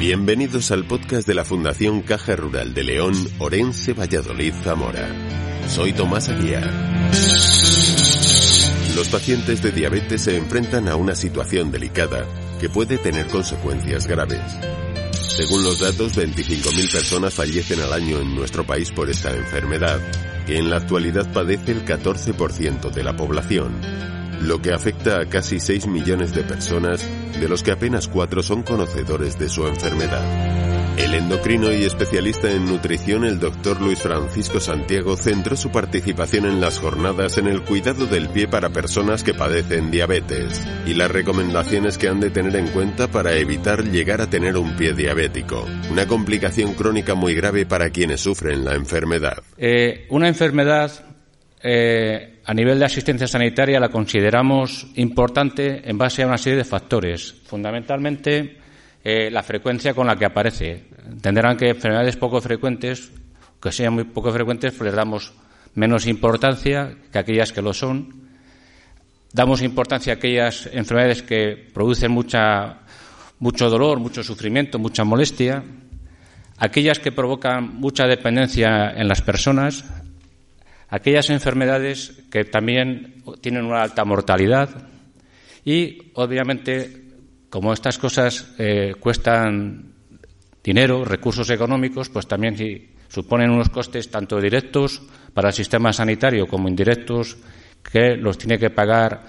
Bienvenidos al podcast de la Fundación Caja Rural de León, Orense, Valladolid, Zamora. Soy Tomás Aguiar. Los pacientes de diabetes se enfrentan a una situación delicada que puede tener consecuencias graves. Según los datos, 25.000 personas fallecen al año en nuestro país por esta enfermedad, que en la actualidad padece el 14% de la población lo que afecta a casi 6 millones de personas, de los que apenas 4 son conocedores de su enfermedad. El endocrino y especialista en nutrición, el doctor Luis Francisco Santiago, centró su participación en las jornadas en el cuidado del pie para personas que padecen diabetes y las recomendaciones que han de tener en cuenta para evitar llegar a tener un pie diabético, una complicación crónica muy grave para quienes sufren la enfermedad. Eh, una enfermedad eh, a nivel de asistencia sanitaria la consideramos importante en base a una serie de factores, fundamentalmente eh, la frecuencia con la que aparece. Entenderán que enfermedades poco frecuentes, que sean muy poco frecuentes, pues les damos menos importancia que aquellas que lo son. Damos importancia a aquellas enfermedades que producen mucha, mucho dolor, mucho sufrimiento, mucha molestia. Aquellas que provocan mucha dependencia en las personas, aquellas enfermedades que también tienen una alta mortalidad y, obviamente, como estas cosas eh, cuestan dinero, recursos económicos, pues también suponen unos costes tanto directos para el sistema sanitario como indirectos que los tiene que pagar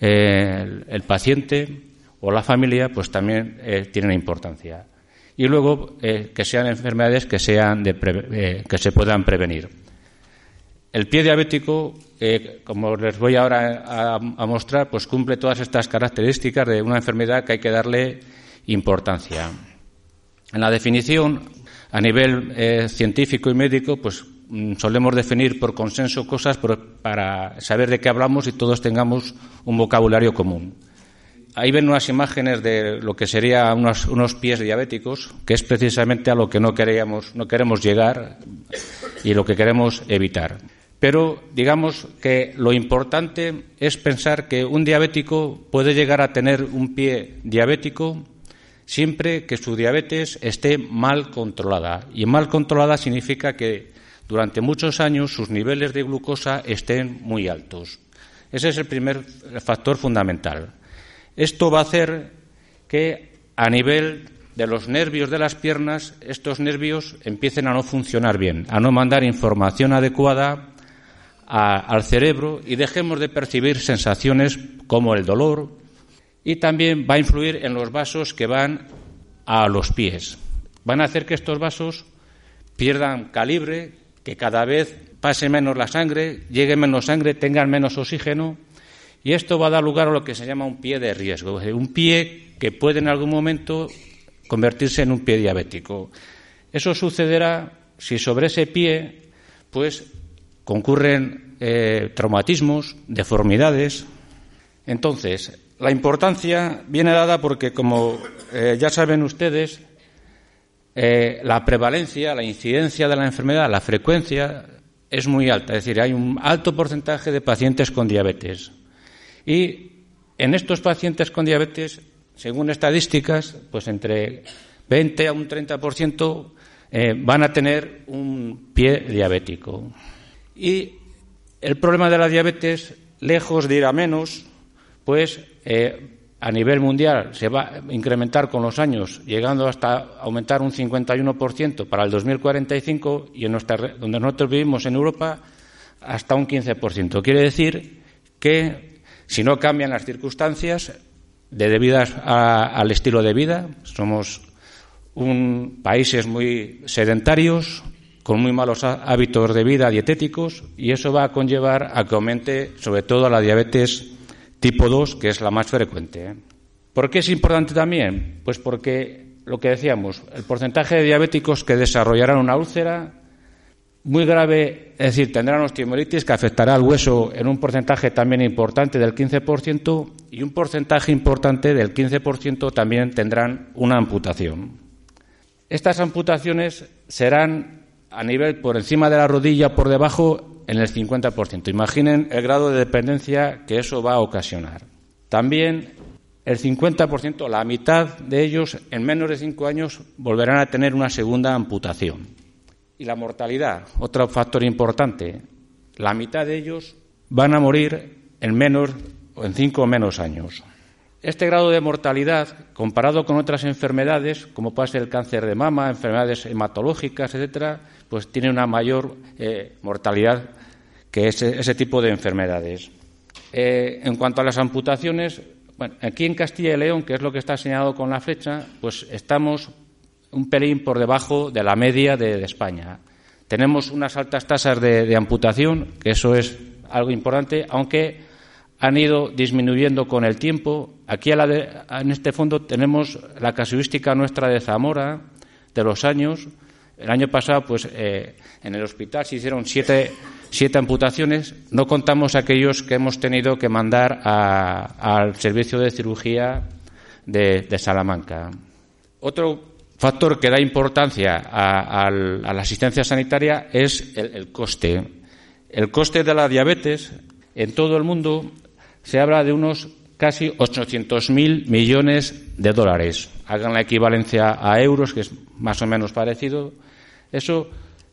eh, el, paciente o la familia, pues también eh, tienen importancia. Y luego que sean enfermedades que, sean que se puedan prevenir. El pie diabético, como les voy ahora a, mostrar, pues cumple todas estas características de una enfermedad que hay que darle importancia. En la definición, a nivel eh, científico y médico, pues mm, solemos definir por consenso cosas para saber de qué hablamos y todos tengamos un vocabulario común. Ahí ven unas imágenes de lo que serían unos, unos, pies diabéticos, que es precisamente a lo que no, queríamos, no queremos llegar y lo que queremos evitar. Pero digamos que lo importante es pensar que un diabético puede llegar a tener un pie diabético siempre que su diabetes esté mal controlada. Y mal controlada significa que durante muchos años sus niveles de glucosa estén muy altos. Ese es el primer factor fundamental. Esto va a hacer que a nivel de los nervios de las piernas, estos nervios empiecen a no funcionar bien, a no mandar información adecuada al cerebro y dejemos de percibir sensaciones como el dolor y también va a influir en los vasos que van a los pies. Van a hacer que estos vasos pierdan calibre, que cada vez pase menos la sangre, llegue menos sangre, tengan menos oxígeno y esto va a dar lugar a lo que se llama un pie de riesgo, un pie que puede en algún momento convertirse en un pie diabético. Eso sucederá si sobre ese pie pues concurren eh, traumatismos, deformidades. Entonces, la importancia viene dada porque, como eh, ya saben ustedes, eh, la prevalencia, la incidencia de la enfermedad, la frecuencia es muy alta. Es decir, hay un alto porcentaje de pacientes con diabetes. Y en estos pacientes con diabetes, según estadísticas, pues entre 20 a un 30% van a tener un pie diabético. Y el problema de la diabetes, lejos de ir a menos, pues eh, a nivel mundial se va a incrementar con los años, llegando hasta aumentar un 51% para el 2045 y en donde nosotros vivimos en Europa hasta un 15%. Quiere decir que si no cambian las circunstancias de debidas al estilo de vida, somos un, países muy sedentarios, con muy malos hábitos de vida dietéticos y eso va a conllevar a que aumente sobre todo la diabetes tipo 2, que es la más frecuente. ¿eh? ¿Por qué es importante también? Pues porque lo que decíamos, el porcentaje de diabéticos que desarrollarán una úlcera muy grave, es decir, tendrán osteomelitis que afectará al hueso en un porcentaje también importante del 15% y un porcentaje importante del 15% también tendrán una amputación. Estas amputaciones serán a nivel por encima de la rodilla, por debajo, en el 50%. Imaginen el grado de dependencia que eso va a ocasionar. También el 50%, la mitad de ellos, en menos de cinco años, volverán a tener una segunda amputación. Y la mortalidad, otro factor importante, la mitad de ellos van a morir en menos o en cinco o menos años. Este grado de mortalidad, comparado con otras enfermedades, como puede ser el cáncer de mama, enfermedades hematológicas, etcétera, pues tiene una mayor eh, mortalidad que ese, tipo de enfermedades. Eh, en cuanto a las amputaciones, bueno, aquí en Castilla y León, que es lo que está señalado con la flecha, pues estamos un pelín por debajo de la media de, España. Tenemos unas altas tasas de amputación, que eso es algo importante, aunque han ido disminuyendo con el tiempo. Aquí en este fondo tenemos la casuística nuestra de Zamora de los años. El año pasado, pues eh, en el hospital se hicieron siete, amputaciones. No contamos aquellos que hemos tenido que mandar al servicio de cirugía de, Salamanca. Otro factor que da importancia a, la asistencia sanitaria es el coste. El coste de la diabetes en todo el mundo se habla de unos casi 800.000 millones de dólares. Hagan la equivalencia a euros, que es más o menos parecido. Eso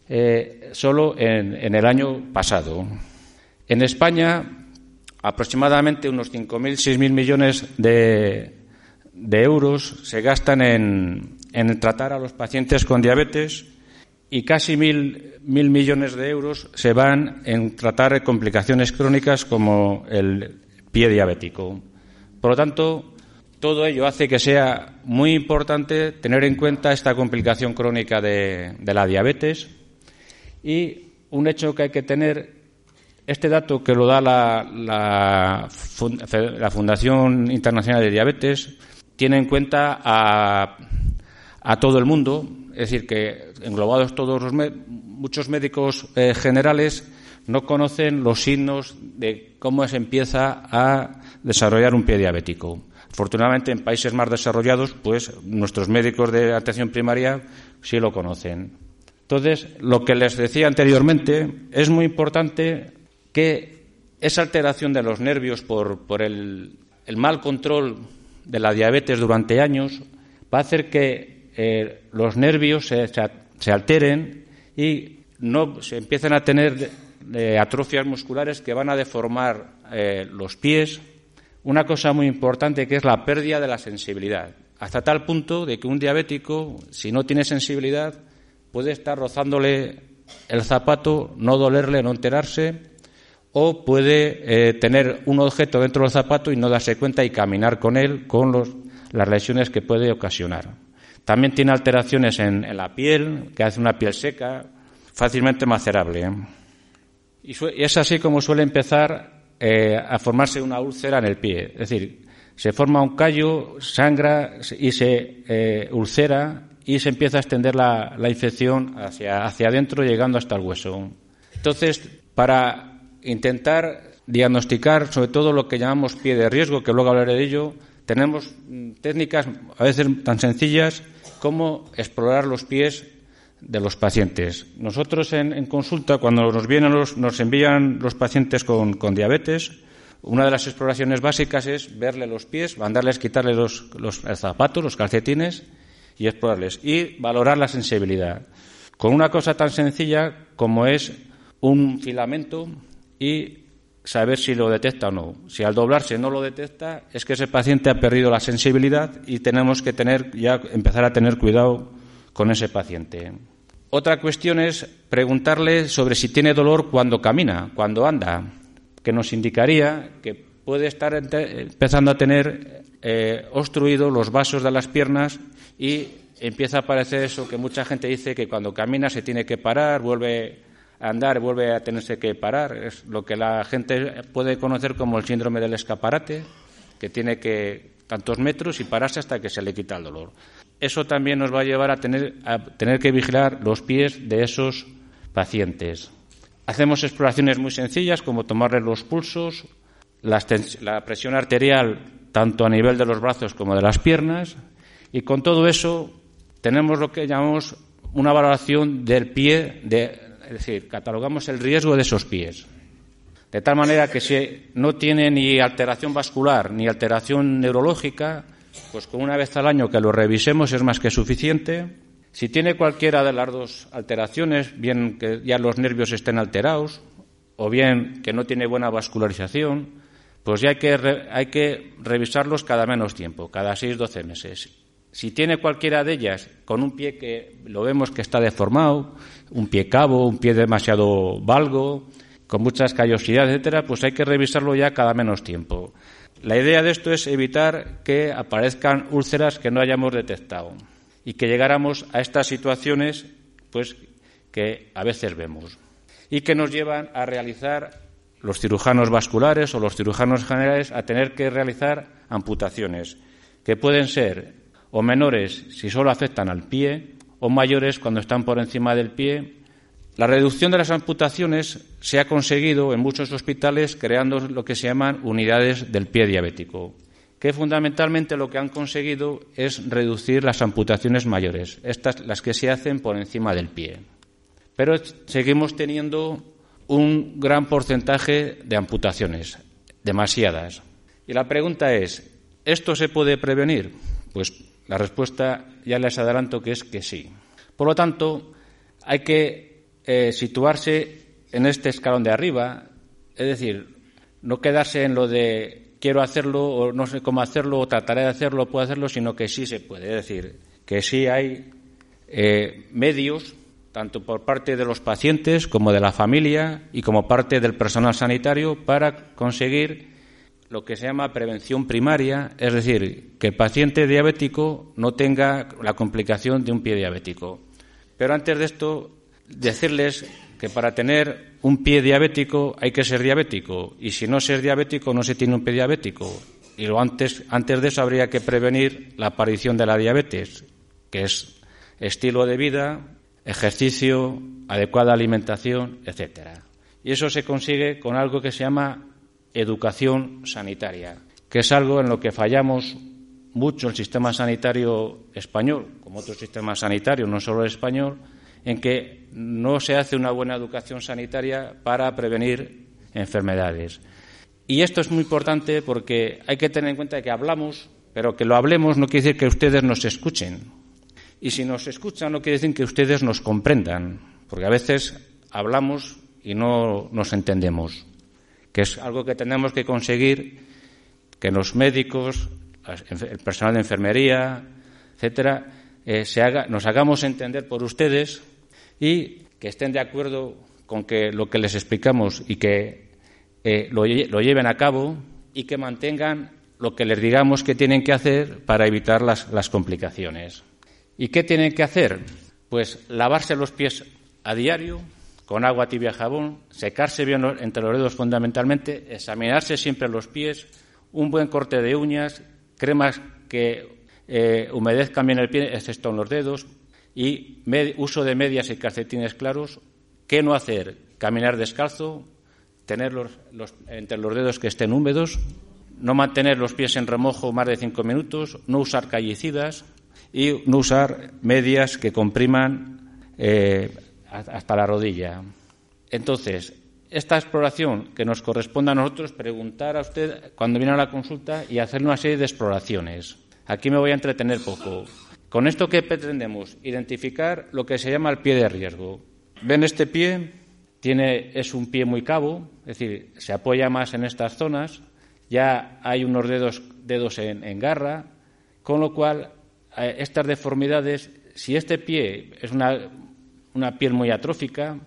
eh, solo en, el año pasado. En España, aproximadamente unos 5.000, 6.000 millones de, euros se gastan en, en, tratar a los pacientes con diabetes y casi mil, mil millones de euros se van en tratar complicaciones crónicas como el pie diabético. Por lo tanto, todo ello hace que sea muy importante tener en cuenta esta complicación crónica de, la diabetes y un hecho que hay que tener, este dato que lo da la, la, Fundación Internacional de Diabetes, tiene en cuenta a, a todo el mundo, es decir, que englobados todos los muchos médicos eh, generales no conocen los signos de cómo se empieza a desarrollar un pie diabético. Afortunadamente, en países más desarrollados, pues nuestros médicos de atención primaria sí lo conocen. Entonces, lo que les decía anteriormente, es muy importante que esa alteración de los nervios por, el, mal control de la diabetes durante años va a hacer que eh, los nervios se, se alteren y no se empiecen a tener atrofias musculares que van a deformar eh, los pies. Una cosa muy importante que es la pérdida de la sensibilidad, hasta tal punto de que un diabético, si no tiene sensibilidad, puede estar rozándole el zapato, no dolerle, no enterarse, o puede eh, tener un objeto dentro del zapato y no darse cuenta y caminar con él con las lesiones que puede ocasionar. También tiene alteraciones en, la piel, que hace una piel seca, fácilmente macerable. Y, es así como suele empezar eh, a formarse una úlcera en el pie. Es decir, se forma un callo, sangra y se eh, ulcera y se empieza a extender la, infección hacia, hacia adentro, llegando hasta el hueso. Entonces, para intentar diagnosticar sobre todo lo que llamamos pie de riesgo, que luego hablaré de ello, tenemos mm, técnicas a veces tan sencillas como explorar los pies de los pacientes. Nosotros en, consulta, cuando nos vienen los, nos envían los pacientes con, diabetes, una de las exploraciones básicas es verle los pies, mandarles quitarle los, los zapatos, los calcetines y explorarles y valorar la sensibilidad. Con una cosa tan sencilla como es un filamento y saber si lo detecta o no. Si al doblarse no lo detecta, es que ese paciente ha perdido la sensibilidad y tenemos que tener ya empezar a tener cuidado con ese paciente. Otra cuestión es preguntarle sobre si tiene dolor cuando camina, cuando anda, que nos indicaría que puede estar empezando a tener eh, obstruidos los vasos de las piernas y empieza a aparecer eso que mucha gente dice que cuando camina se tiene que parar, vuelve a andar, vuelve a tenerse que parar. Es lo que la gente puede conocer como el síndrome del escaparate, que tiene que tantos metros y pararse hasta que se le quita el dolor. Eso también nos va a llevar a tener, a tener que vigilar los pies de esos pacientes. Hacemos exploraciones muy sencillas como tomarle los pulsos, la presión arterial tanto a nivel de los brazos como de las piernas y con todo eso tenemos lo que llamamos una valoración del pie, de, es decir, catalogamos el riesgo de esos pies. De tal manera que si no tiene ni alteración vascular ni alteración neurológica, pues con una vez al año que lo revisemos es más que suficiente. Si tiene cualquiera de las dos alteraciones, bien que ya los nervios estén alterados, o bien que no tiene buena vascularización, pues ya hay que, hay que revisarlos cada menos tiempo, cada seis, doce meses. Si tiene cualquiera de ellas con un pie que lo vemos que está deformado, un pie cabo, un pie demasiado valgo, con muchas callosidades, etcétera, pues hay que revisarlo ya cada menos tiempo. La idea de esto es evitar que aparezcan úlceras que no hayamos detectado y que llegáramos a estas situaciones pues que a veces vemos y que nos llevan a realizar los cirujanos vasculares o los cirujanos generales a tener que realizar amputaciones que pueden ser o menores si solo afectan al pie o mayores cuando están por encima del pie la reducción de las amputaciones se ha conseguido en muchos hospitales creando lo que se llaman unidades del pie diabético, que fundamentalmente lo que han conseguido es reducir las amputaciones mayores, estas las que se hacen por encima del pie. Pero seguimos teniendo un gran porcentaje de amputaciones, demasiadas. Y la pregunta es, ¿esto se puede prevenir? Pues la respuesta ya les adelanto que es que sí. Por lo tanto, hay que eh, situarse en este escalón de arriba, es decir, no quedarse en lo de quiero hacerlo o no sé cómo hacerlo o trataré de hacerlo o puedo hacerlo, sino que sí se puede. Es decir, que sí hay eh, medios, tanto por parte de los pacientes como de la familia y como parte del personal sanitario, para conseguir lo que se llama prevención primaria, es decir, que el paciente diabético no tenga la complicación de un pie diabético. Pero antes de esto decirles que para tener un pie diabético hay que ser diabético y si no se es diabético no se tiene un pie diabético. Y lo antes, antes de eso habría que prevenir la aparición de la diabetes, que es estilo de vida, ejercicio, adecuada alimentación, etcétera. Y eso se consigue con algo que se llama educación sanitaria, que es algo en lo que fallamos mucho el sistema sanitario español, como otros sistemas sanitarios, no solo el español, en que no se hace una buena educación sanitaria para prevenir enfermedades. Y esto es muy importante porque hay que tener en cuenta que hablamos, pero que lo hablemos no quiere decir que ustedes nos escuchen. Y si nos escuchan no quiere decir que ustedes nos comprendan, porque a veces hablamos y no nos entendemos, que es algo que tenemos que conseguir que los médicos, el personal de enfermería, etcétera, eh, nos hagamos entender por ustedes y que estén de acuerdo con que lo que les explicamos y que eh, lo, lleven a cabo y que mantengan lo que les digamos que tienen que hacer para evitar las, las complicaciones. ¿Y qué tienen que hacer? Pues lavarse los pies a diario con agua tibia jabón, secarse bien entre los dedos fundamentalmente, examinarse siempre los pies, un buen corte de uñas, cremas que eh, humedezcan bien el pie, excepto en los dedos, y uso de medias y calcetines claros. ¿Qué no hacer? Caminar descalzo, tener entre los dedos que estén húmedos, no mantener los pies en remojo más de cinco minutos, no usar callicidas y no usar medias que compriman eh, hasta la rodilla. Entonces, esta exploración que nos corresponde a nosotros, preguntar a usted cuando viene a la consulta y hacer una serie de exploraciones. Aquí me voy a entretener poco. ¿Con esto qué pretendemos? Identificar lo que se llama el pie de riesgo. ¿Ven este pie? Tiene, es un pie muy cabo, es decir, se apoya más en estas zonas, ya hay unos dedos, dedos en, garra, con lo cual eh, estas deformidades, si este pie es una, una piel muy atrófica,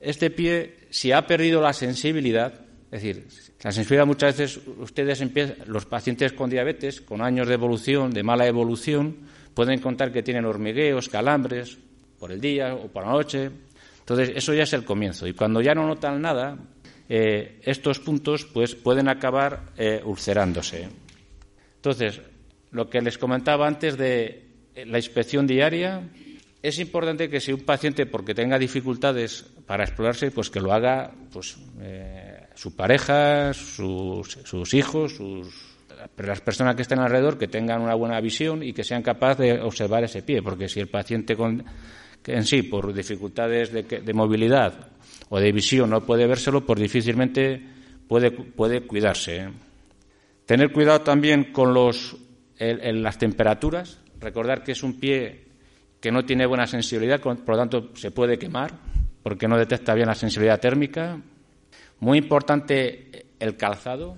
este pie, si ha perdido la sensibilidad, es decir, la sensibilidad muchas veces ustedes empiezan, los pacientes con diabetes, con años de evolución, de mala evolución, pueden contar que tienen hormigueos, calambres por el día o por la noche. Entonces, eso ya es el comienzo. Y cuando ya no notan nada, eh, estos puntos pues, pueden acabar eh, ulcerándose. Entonces, lo que les comentaba antes de la inspección diaria. Es importante que si un paciente, porque tenga dificultades para explorarse, pues que lo haga pues, eh, su pareja, sus, sus hijos, sus, las personas que estén alrededor, que tengan una buena visión y que sean capaces de observar ese pie, porque si el paciente con, en sí, por dificultades de, de movilidad o de visión no puede vérselo, pues difícilmente puede, puede cuidarse. ¿eh? Tener cuidado también con los, en las temperaturas, recordar que es un pie que no tiene buena sensibilidad, por lo tanto se puede quemar porque no detecta bien la sensibilidad térmica. Muy importante el calzado.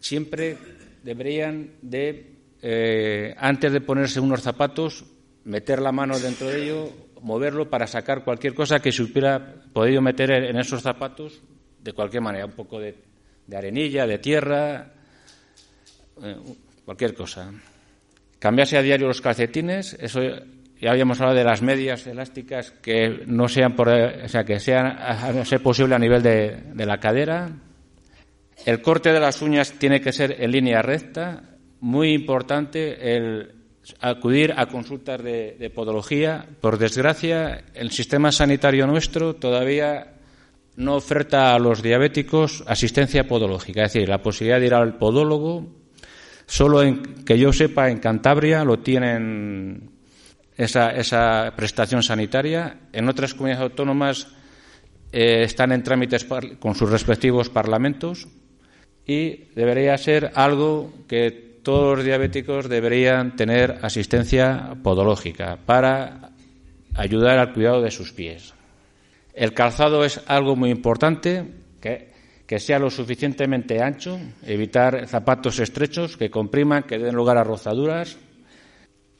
Siempre deberían de, eh, antes de ponerse unos zapatos, meter la mano dentro de ello, moverlo para sacar cualquier cosa que se hubiera podido meter en esos zapatos de cualquier manera, un poco de, de arenilla, de tierra, eh, cualquier cosa. Cambiarse a diario los calcetines, eso ya habíamos hablado de las medias elásticas que no sean por, o sea, que sean ser posible a nivel de, de la cadera. El corte de las uñas tiene que ser en línea recta. Muy importante el acudir a consultas de, podología. Por desgracia, el sistema sanitario nuestro todavía no oferta a los diabéticos asistencia podológica, es decir, la posibilidad de ir al podólogo Solo en, que yo sepa, en Cantabria lo tienen esa, esa prestación sanitaria. En otras comunidades autónomas eh, están en trámites con sus respectivos parlamentos y debería ser algo que todos los diabéticos deberían tener asistencia podológica para ayudar al cuidado de sus pies. El calzado es algo muy importante que que sea lo suficientemente ancho, evitar zapatos estrechos que compriman, que den lugar a rozaduras.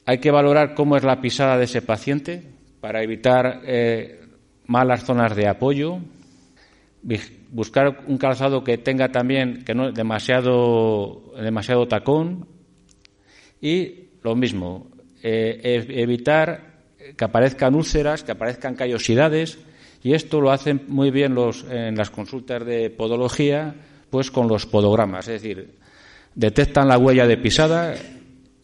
Hay que valorar cómo es la pisada de ese paciente para evitar eh, malas zonas de apoyo. Buscar un calzado que tenga también que no demasiado demasiado tacón y lo mismo eh, evitar que aparezcan úlceras, que aparezcan callosidades y esto lo hacen muy bien los, en las consultas de podología, pues con los podogramas, es decir, detectan la huella de pisada,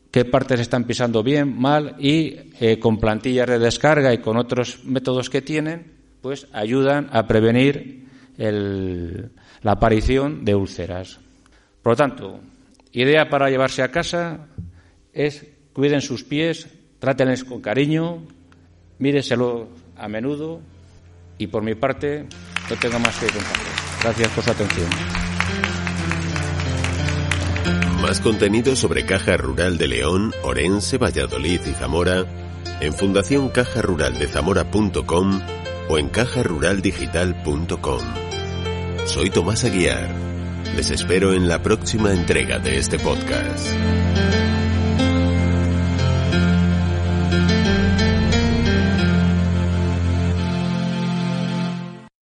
qué partes están pisando bien, mal, y eh, con plantillas de descarga y con otros métodos que tienen, pues ayudan a prevenir el, la aparición de úlceras. Por lo tanto, idea para llevarse a casa es cuiden sus pies, trátenles con cariño, míreselo a menudo y por mi parte, no tengo más que contar. Gracias por su atención. Más contenido sobre Caja Rural de León, Orense, Valladolid y Zamora en Fundación O en cajaruraldigital.com. Soy Tomás Aguiar. Les espero en la próxima entrega de este podcast.